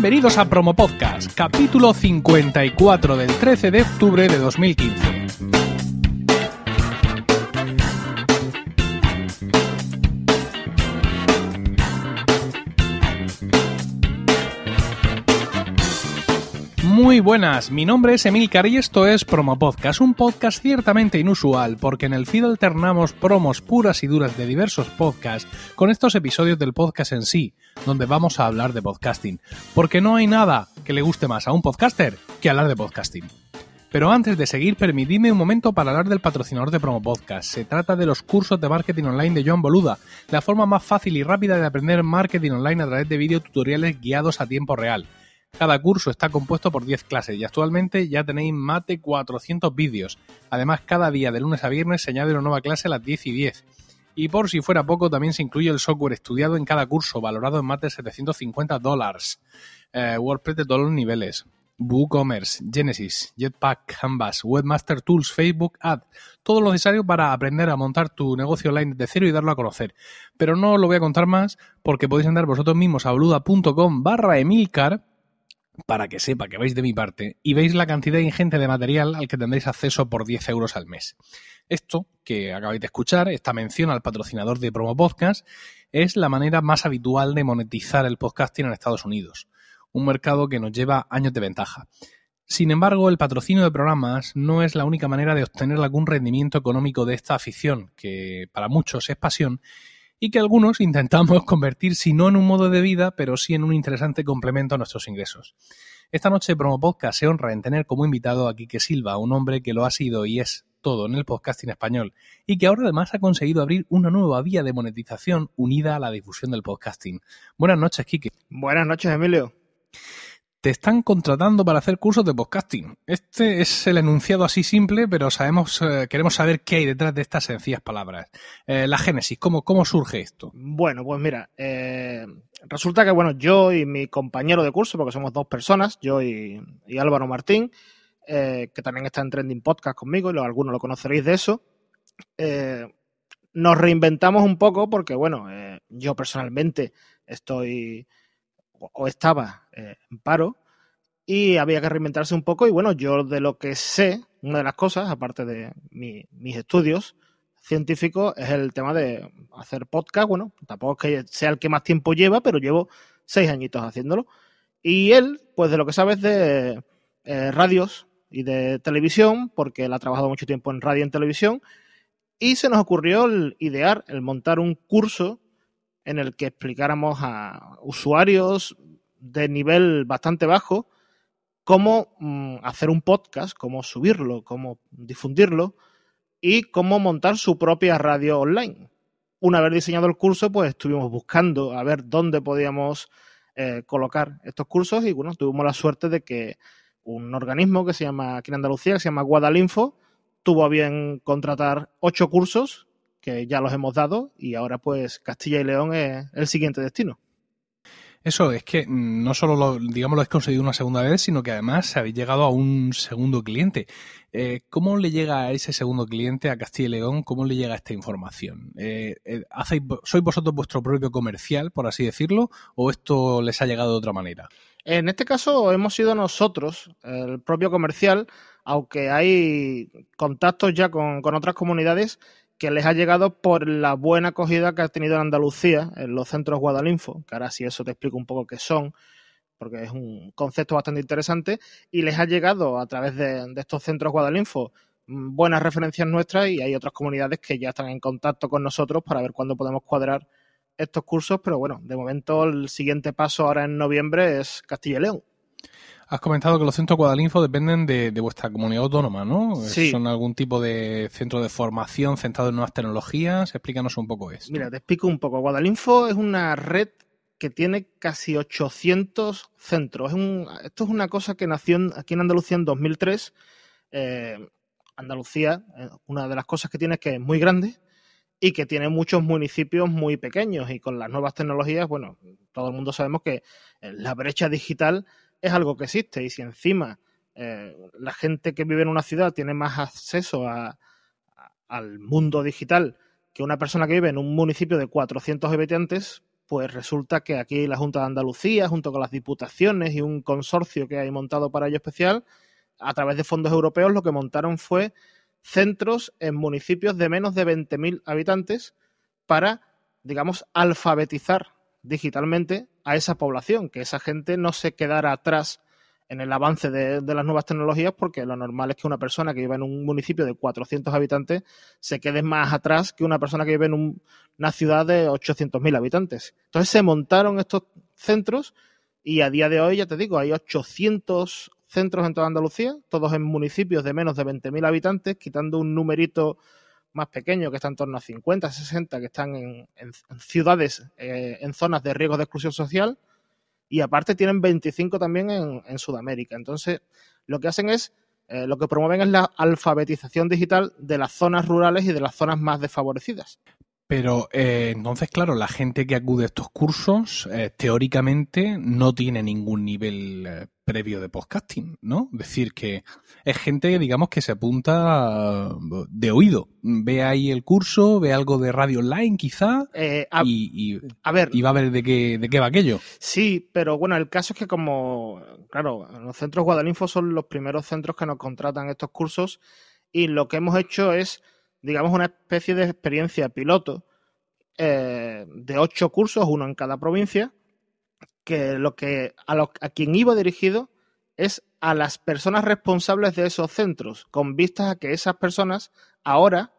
Bienvenidos a Promo Podcast, capítulo 54 del 13 de octubre de 2015. Muy buenas, mi nombre es Emilcar y esto es Promo Podcast, un podcast ciertamente inusual porque en el feed alternamos promos puras y duras de diversos podcasts con estos episodios del podcast en sí, donde vamos a hablar de podcasting, porque no hay nada que le guste más a un podcaster que hablar de podcasting. Pero antes de seguir, permitidme un momento para hablar del patrocinador de Promo Podcast. Se trata de los cursos de marketing online de Joan Boluda, la forma más fácil y rápida de aprender marketing online a través de videotutoriales guiados a tiempo real. Cada curso está compuesto por 10 clases y actualmente ya tenéis más de 400 vídeos. Además, cada día de lunes a viernes se añade una nueva clase a las 10 y 10. Y por si fuera poco, también se incluye el software estudiado en cada curso, valorado en más de 750 dólares. Eh, WordPress de todos los niveles. WooCommerce, Genesis, Jetpack, Canvas, Webmaster Tools, Facebook Ads, todo lo necesario para aprender a montar tu negocio online de cero y darlo a conocer. Pero no os lo voy a contar más porque podéis andar vosotros mismos a boluda.com barra emilcar para que sepa que vais de mi parte y veis la cantidad ingente de material al que tendréis acceso por 10 euros al mes. Esto que acabáis de escuchar, esta mención al patrocinador de Promo Podcast, es la manera más habitual de monetizar el podcasting en Estados Unidos, un mercado que nos lleva años de ventaja. Sin embargo, el patrocinio de programas no es la única manera de obtener algún rendimiento económico de esta afición, que para muchos es pasión, y que algunos intentamos convertir si no en un modo de vida, pero sí en un interesante complemento a nuestros ingresos. Esta noche Promo Podcast se honra en tener como invitado a Quique Silva, un hombre que lo ha sido y es todo en el podcasting español y que ahora además ha conseguido abrir una nueva vía de monetización unida a la difusión del podcasting. Buenas noches, Quique. Buenas noches, Emilio te están contratando para hacer cursos de podcasting. Este es el enunciado así simple, pero sabemos, eh, queremos saber qué hay detrás de estas sencillas palabras. Eh, la génesis, ¿cómo, ¿cómo surge esto? Bueno, pues mira, eh, resulta que bueno, yo y mi compañero de curso, porque somos dos personas, yo y, Álvaro Martín, que también está en Trending Podcast conmigo, y algunos lo conoceréis de eso, nos reinventamos un poco porque, bueno, yo personalmente estoy o estaba eh, en paro y había que reinventarse un poco y bueno, yo de lo que sé, una de las cosas, aparte de mis estudios científicos, es el tema de hacer podcast, bueno, tampoco es que sea el que más tiempo lleva, pero llevo seis añitos haciéndolo. Y él, pues de lo que sabe es de eh, radios y de televisión, porque él ha trabajado mucho tiempo en radio y en televisión, y se nos ocurrió el idear, el montar un curso en el que explicáramos a usuarios de nivel bastante bajo cómo mm, hacer un podcast, cómo subirlo, cómo difundirlo y cómo montar su propia radio online. Una vez diseñado el curso, pues estuvimos buscando a ver dónde podíamos eh, colocar estos cursos y bueno, tuvimos la suerte de que un organismo que se llama aquí en Andalucía, que se llama Guadalinfo, tuvo a bien contratar ocho cursos que ya los hemos dado y ahora pues Castilla y León es el siguiente destino. Eso es que no solo lo, digamos, lo has conseguido una segunda vez, sino que además habéis llegado a un segundo cliente. Eh, ¿Cómo le llega a ese segundo cliente a Castilla y León? ¿Cómo le llega esta información? Eh, eh ¿Sois vosotros vuestro propio comercial, por así decirlo, o esto les ha llegado de otra manera? En este caso hemos sido nosotros, el propio comercial, aunque hay contactos ya con, con otras comunidades que les ha llegado por la buena acogida que ha tenido en Andalucía, en los centros Guadalinfo, que ahora sí eso te explico un poco qué son, porque es un concepto bastante interesante, y les ha llegado a través de, estos centros Guadalinfo mm, buenas referencias nuestras y hay otras comunidades que ya están en contacto con nosotros para ver cuándo podemos cuadrar estos cursos, pero bueno, de momento el siguiente paso ahora en noviembre es Castilla y León. Has comentado que los centros Guadalinfo dependen de, vuestra comunidad autónoma, ¿no? Sí. ¿Son algún tipo de centro de formación centrado en nuevas tecnologías? Explícanos un poco esto. Mira, te explico un poco. Guadalinfo es una red que tiene casi 800 centros. esto es una cosa que nació aquí en Andalucía en 2003. Eh, Andalucía, eh, una de las cosas que tiene es que es muy grande y que tiene muchos municipios muy pequeños y con las nuevas tecnologías, bueno, todo el mundo sabemos que la brecha digital es algo que existe y si encima eh, la gente que vive en una ciudad tiene más acceso al mundo digital que una persona que vive en un municipio de 400 habitantes, pues resulta que aquí la Junta de Andalucía, junto con las diputaciones y un consorcio que hay montado para ello especial, a través de fondos europeos lo que montaron fue centros en municipios de menos de 20.000 habitantes para, digamos, alfabetizar digitalmente a esa población, que esa gente no se quedara atrás en el avance de, las nuevas tecnologías, porque lo normal es que una persona que vive en un municipio de 400 habitantes se quede más atrás que una persona que vive en una ciudad de 800.000 habitantes. Entonces se montaron estos centros y a día de hoy, ya te digo, hay 800 centros en toda Andalucía, todos en municipios de menos de 20.000 habitantes, quitando un numerito más pequeño que está en torno a 50, 60, que están en, ciudades, eh, en zonas de riesgo de exclusión social, y aparte tienen 25 también en, Sudamérica. Entonces, lo que hacen es, eh, lo que promueven es la alfabetización digital de las zonas rurales y de las zonas más desfavorecidas. Pero eh, entonces, claro, la gente que acude a estos cursos eh, teóricamente no tiene ningún nivel previo de podcasting, ¿no? Es decir, que es gente, digamos, que se apunta de oído. Ve ahí el curso, ve algo de radio online quizá y, a ver, y va a ver de qué, de qué va aquello. Sí, pero bueno, el caso es que como, claro, los centros Guadalinfo son los primeros centros que nos contratan estos cursos y lo que hemos hecho es digamos, una especie de experiencia piloto eh, de ocho cursos, uno en cada provincia, que lo que a, a quien iba dirigido es a las personas responsables de esos centros, con vistas a que esas personas ahora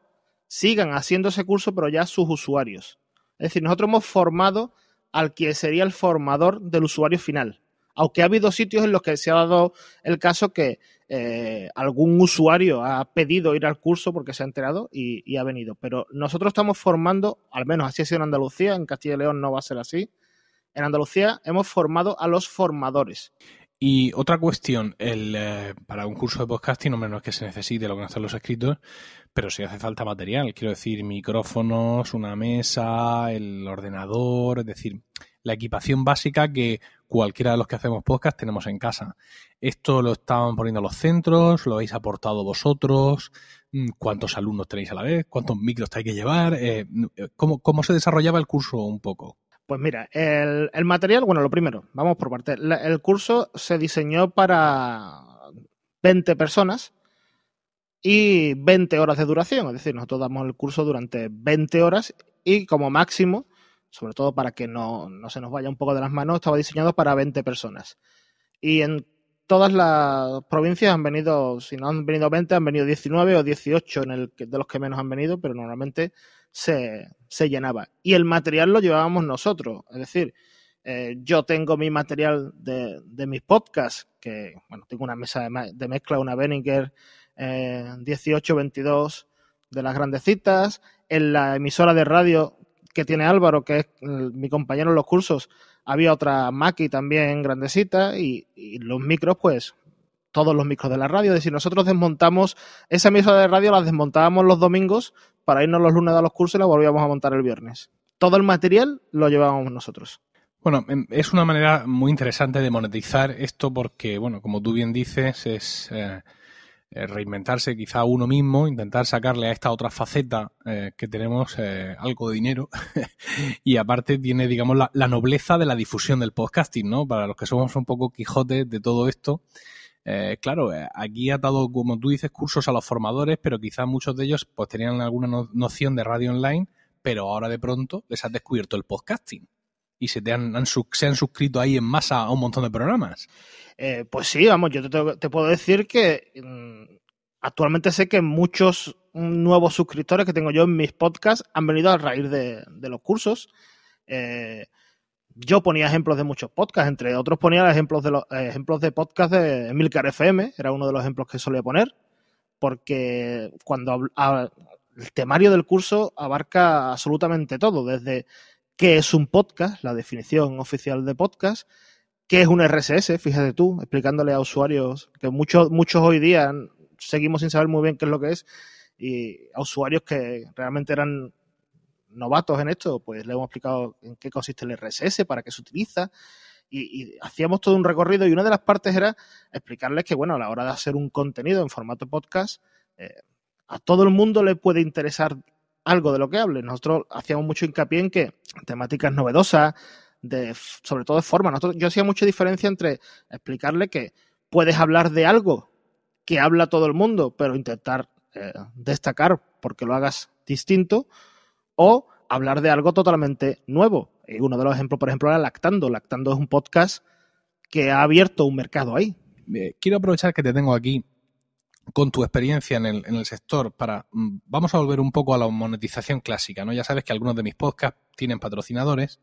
sigan haciendo ese curso, pero ya sus usuarios. Es decir, nosotros hemos formado al que sería el formador del usuario final. Aunque ha habido sitios en los que se ha dado el caso que eh, algún usuario ha pedido ir al curso porque se ha enterado y, ha venido. Pero nosotros estamos formando, al menos así ha sido en Andalucía, en Castilla y León no va a ser así. En Andalucía hemos formado a los formadores. Y otra cuestión, eh, para un curso de podcasting, no es que se necesite lo que están los escritos, pero si hace falta material, quiero decir, micrófonos, una mesa, el ordenador, es decir, la equipación básica que cualquiera de los que hacemos podcast tenemos en casa. Esto lo estaban poniendo los centros, lo habéis aportado vosotros, mm, cuántos alumnos tenéis a la vez, cuántos micros hay que llevar, eh, eh, ¿cómo, se desarrollaba el curso un poco. Pues mira, el, material, bueno, lo primero, vamos por parte. El curso se diseñó para 20 personas y 20 horas de duración, es decir, nosotros damos el curso durante 20 horas y como máximo sobre todo para que no, se nos vaya un poco de las manos, estaba diseñado para 20 personas. Y en todas las provincias han venido, si no han venido 20, han venido 19 o 18 en el de los que menos han venido, pero normalmente se, llenaba. Y el material lo llevábamos nosotros, es decir, eh, yo tengo mi material de, mis podcasts, que bueno, tengo una mesa de, mezcla, una Behringer eh, 1822 de las grandecitas. En la emisora de radio que tiene Álvaro, que es mi compañero en los cursos, había otra Maki también grandecita y, los micros, pues todos los micros de la radio. Es decir, nosotros desmontamos esa emisora de radio, la desmontábamos los domingos para irnos los lunes a los cursos y la volvíamos a montar el viernes. Todo el material lo llevábamos nosotros. Bueno, em, es una manera muy interesante de monetizar esto porque, bueno, como tú bien dices, es eh, eh, reinventarse quizá uno mismo, intentar sacarle a esta otra faceta eh, que tenemos algo de dinero y aparte tiene, digamos, la, nobleza de la difusión del podcasting, ¿no? Para los que somos un poco quijotes de todo esto. Claro, aquí ha dado, como tú dices, cursos a los formadores, pero quizá muchos de ellos pues tenían alguna noción de radio online, pero ahora de pronto les has descubierto el podcasting y se, te han, suscrito ahí en masa a un montón de programas. Eh, pues sí, vamos, yo te, puedo decir que mm, actualmente sé que muchos nuevos suscriptores que tengo yo en mis podcasts han venido a raíz de, los cursos. Eh, yo ponía ejemplos de muchos podcasts, entre otros ponía ejemplos de los ejemplos de podcast de Emilcar FM, era uno de los ejemplos que solía poner, porque cuando el temario del curso abarca absolutamente todo, desde qué es un podcast, la definición oficial de podcast, qué es un RSS, fíjate tú, explicándole a usuarios que muchos, muchos hoy día seguimos sin saber muy bien qué es lo que es, y a usuarios que realmente eran novatos en esto, pues le hemos explicado en qué consiste el RSS, para qué se utiliza, y, hacíamos todo un recorrido y una de las partes era explicarles que, bueno, a la hora de hacer un contenido en formato podcast, eh, a todo el mundo le puede interesar algo de lo que hable. Nosotros hacíamos mucho hincapié en que temáticas novedosas, de, sobre todo de forma. Nosotros, yo hacía mucha diferencia entre explicarle que puedes hablar de algo que habla todo el mundo, pero intentar eh, destacar porque lo hagas distinto, o hablar de algo totalmente nuevo. Y uno de los ejemplos, por ejemplo, era Lactando. Lactando es un podcast que ha abierto un mercado ahí. Eh, quiero aprovechar que te tengo aquí con tu experiencia en el, en el, sector para mm, vamos a volver un poco a la monetización clásica, ¿no? Ya sabes que algunos de mis podcasts tienen patrocinadores.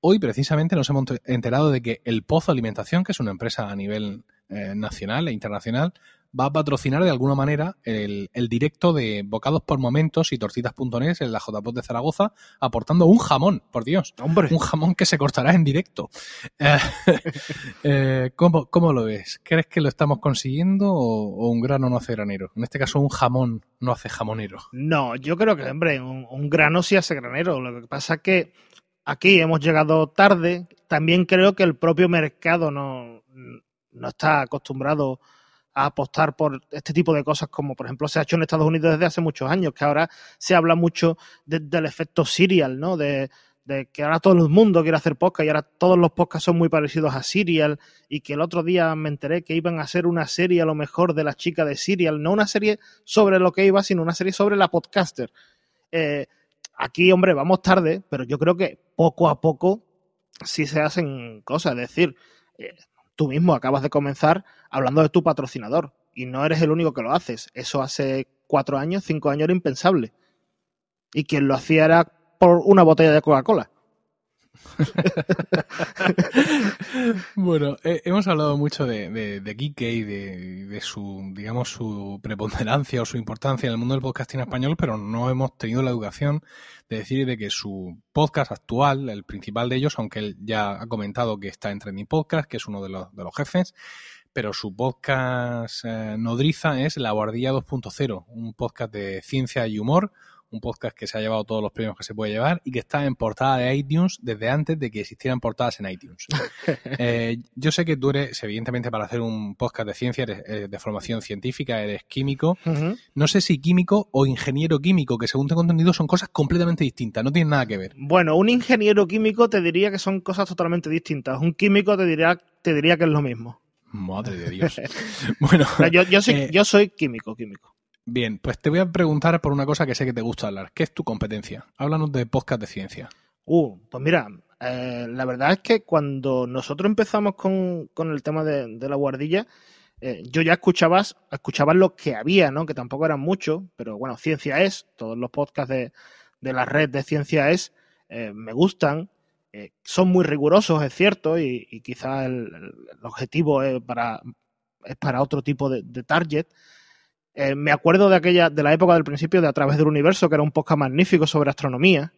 Hoy precisamente nos hemos enterado de que el Pozo Alimentación, que es una empresa a nivel eh, nacional e internacional, va a patrocinar de alguna manera el, el directo de Bocados por Momentos y Torcitas.net en la JPOT de Zaragoza, aportando un jamón, por Dios. Hombre. Un jamón que se cortará en directo. Eh, eh, ¿cómo, ¿cómo, lo ves? ¿Crees que lo estamos consiguiendo o, o, un grano no hace granero? En este caso, un jamón no hace jamonero. No, yo creo que, hombre, un, un grano sí hace granero. Lo que pasa es que aquí hemos llegado tarde. También creo que el propio mercado no, no está acostumbrado a apostar por este tipo de cosas como por ejemplo se ha hecho en Estados Unidos desde hace muchos años, que ahora se habla mucho de, del efecto serial, ¿no? De, de, que ahora todo el mundo quiere hacer podcast y ahora todos los podcasts son muy parecidos a Serial y que el otro día me enteré que iban a hacer una serie a lo mejor de la chica de Serial, no una serie sobre lo que iba, sino una serie sobre la podcaster. Eh, aquí, hombre, vamos tarde, pero yo creo que poco a poco sí se hacen cosas, es decir, eh, tú mismo acabas de comenzar hablando de tu patrocinador y no eres el único que lo haces. Eso hace cuatro años, cinco años era impensable. Y quien lo hacía era por una botella de Coca-Cola. bueno, hemos hablado mucho de, de, de y de, de, su, digamos, su preponderancia o su importancia en el mundo del podcasting español, pero no hemos tenido la educación de decir de que su podcast actual, el principal de ellos, aunque él ya ha comentado que está en Trending Podcast, que es uno de los, de los jefes, pero su podcast eh, nodriza es La Guardilla 2.0, un podcast de ciencia y humor, un podcast que se ha llevado todos los premios que se puede llevar y que está en portada de iTunes desde antes de que existieran portadas en iTunes. eh, yo sé que tú eres, evidentemente, para hacer un podcast de ciencia, eres, eres de formación científica, eres químico. Uh -huh. No sé si químico o ingeniero químico, que según tengo entendido son cosas completamente distintas, no tienen nada que ver. Bueno, un ingeniero químico te diría que son cosas totalmente distintas. Un químico te diría, te diría que es lo mismo. Madre de Dios. bueno, yo, yo, soy, eh, yo soy químico, químico. Bien, pues te voy a preguntar por una cosa que sé que te gusta hablar. ¿Qué es tu competencia? Háblanos de podcast de ciencia. Uh, pues mira, eh, la verdad es que cuando nosotros empezamos con, con el tema de, la guardilla, eh, yo ya escuchaba, escuchaba lo que había, ¿no? Que tampoco eran muchos, pero bueno, Ciencia es, todos los podcasts de, de la red de Ciencia es, eh, me gustan, son muy rigurosos, es cierto, y, y quizás el, objetivo es para, es para otro tipo de target, eh, me acuerdo de aquella, de la época del principio de A través del universo, que era un podcast magnífico sobre astronomía.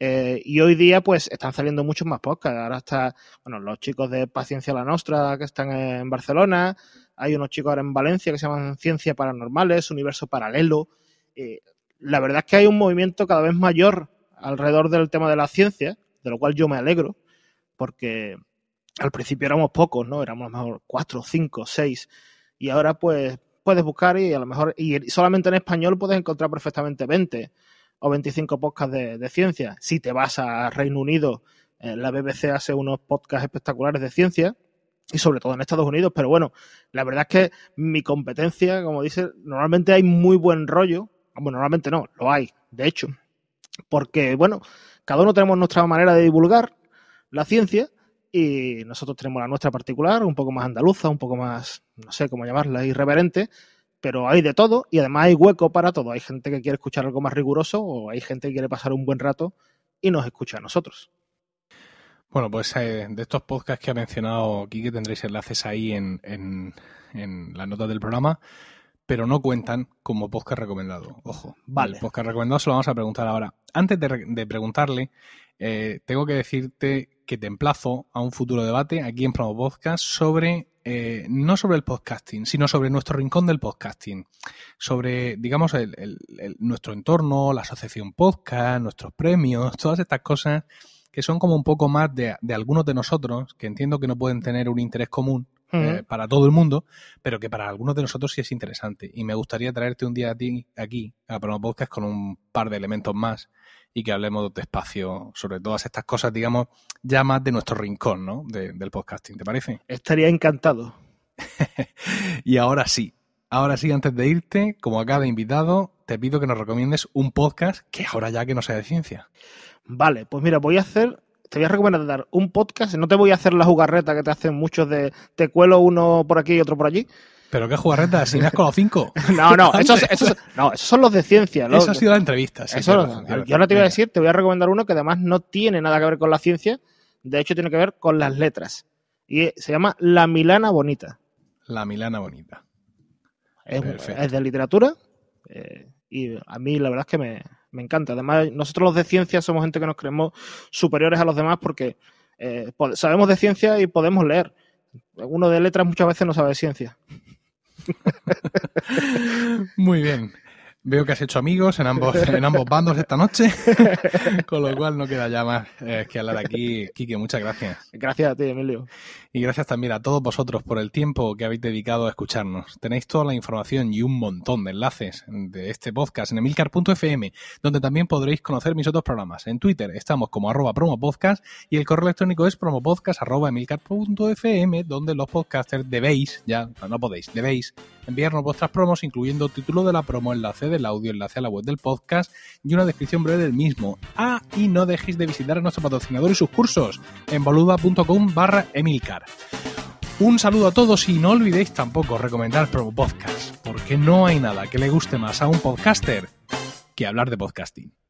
Eh, y hoy día, pues, están saliendo muchos más podcasts. Ahora está, bueno, los chicos de Paciencia la Nostra que están en Barcelona. Hay unos chicos ahora en Valencia que se llaman Ciencia Paranormales, Universo Paralelo. Eh, la verdad es que hay un movimiento cada vez mayor alrededor del tema de la ciencia, de lo cual yo me alegro, porque al principio éramos pocos, ¿no? Éramos a lo mejor cuatro, cinco, seis. Y ahora, pues, puedes buscar y a lo mejor, y solamente en español puedes encontrar perfectamente 20 o 25 podcasts de, ciencia. Si te vas a Reino Unido, eh, la BBC hace unos podcasts espectaculares de ciencia y sobre todo en Estados Unidos, pero bueno, la verdad es que mi competencia, como dice, normalmente hay muy buen rollo, bueno, normalmente no, lo hay, de hecho, porque bueno, cada uno tenemos nuestra manera de divulgar la ciencia y nosotros tenemos la nuestra particular, un poco más andaluza, un poco más, no sé cómo llamarla, irreverente, pero hay de todo y además hay hueco para todo. Hay gente que quiere escuchar algo más riguroso o hay gente que quiere pasar un buen rato y nos escucha a nosotros. Bueno, pues eh, de estos podcasts que ha mencionado Kike tendréis enlaces ahí en, en, en las notas del programa, pero no cuentan como podcast recomendado. Ojo, vale. el podcast recomendado se lo vamos a preguntar ahora. Antes de, de preguntarle, eh, tengo que decirte que te emplazo a un futuro debate aquí en Promo Podcast sobre, eh, no sobre el podcasting, sino sobre nuestro rincón del podcasting, sobre, digamos, el, nuestro entorno, la asociación podcast, nuestros premios, todas estas cosas que son como un poco más de, algunos de nosotros, que entiendo que no pueden tener un interés común, eh, para todo el mundo, pero que para algunos de nosotros sí es interesante. Y me gustaría traerte un día a ti aquí a Promo Podcast con un par de elementos más y que hablemos despacio sobre todas estas cosas, digamos, ya más de nuestro rincón, ¿no? del podcasting, ¿te parece? Estaría encantado. y ahora sí, ahora sí, antes de irte, como a cada invitado, te pido que nos recomiendes un podcast que ahora ya que no sea de ciencia. Vale, pues mira, voy a hacer te voy a recomendar un podcast. No te voy a hacer la jugarreta que te hacen muchos de te cuelo uno por aquí y otro por allí. ¿Pero qué jugarreta? ¿Si me has colado cinco? no, no, esos, no, esos son los de ciencia. Eso ha sido la entrevista. yo no te voy a decir, te voy a recomendar uno que además no tiene nada que ver con la ciencia, de hecho tiene que ver con las letras. Y se llama La Milana Bonita. La Milana Bonita. Es, de literatura eh, y a mí la verdad es que me, me encanta. Además, nosotros los de ciencia somos gente que nos creemos superiores a los demás porque eh, sabemos de ciencia y podemos leer. Uno de letras muchas veces no sabe de ciencia. Muy bien. Veo que has hecho amigos en ambos, en ambos bandos esta noche, con lo cual no queda ya más eh, que hablar aquí. Quique, muchas gracias. Gracias a ti, Emilio. Y gracias también a todos vosotros por el tiempo que habéis dedicado a escucharnos. Tenéis toda la información y un montón de enlaces de este podcast en emilcar.fm, donde también podréis conocer mis otros programas. En Twitter estamos como arroba promopodcast y el correo electrónico es promopodcast arroba emilcar.fm, donde los podcasters debéis, ya no podéis, debéis enviarnos vuestras promos, incluyendo título de la promo, enlace del audio, enlace a la web del podcast y una descripción breve del mismo. Ah, y no dejéis de visitar a nuestro patrocinador y sus cursos en boluda.com barra emilcar. Un saludo a todos y no olvidéis tampoco recomendar Promo Podcast, porque no hay nada que le guste más a un podcaster que hablar de podcasting.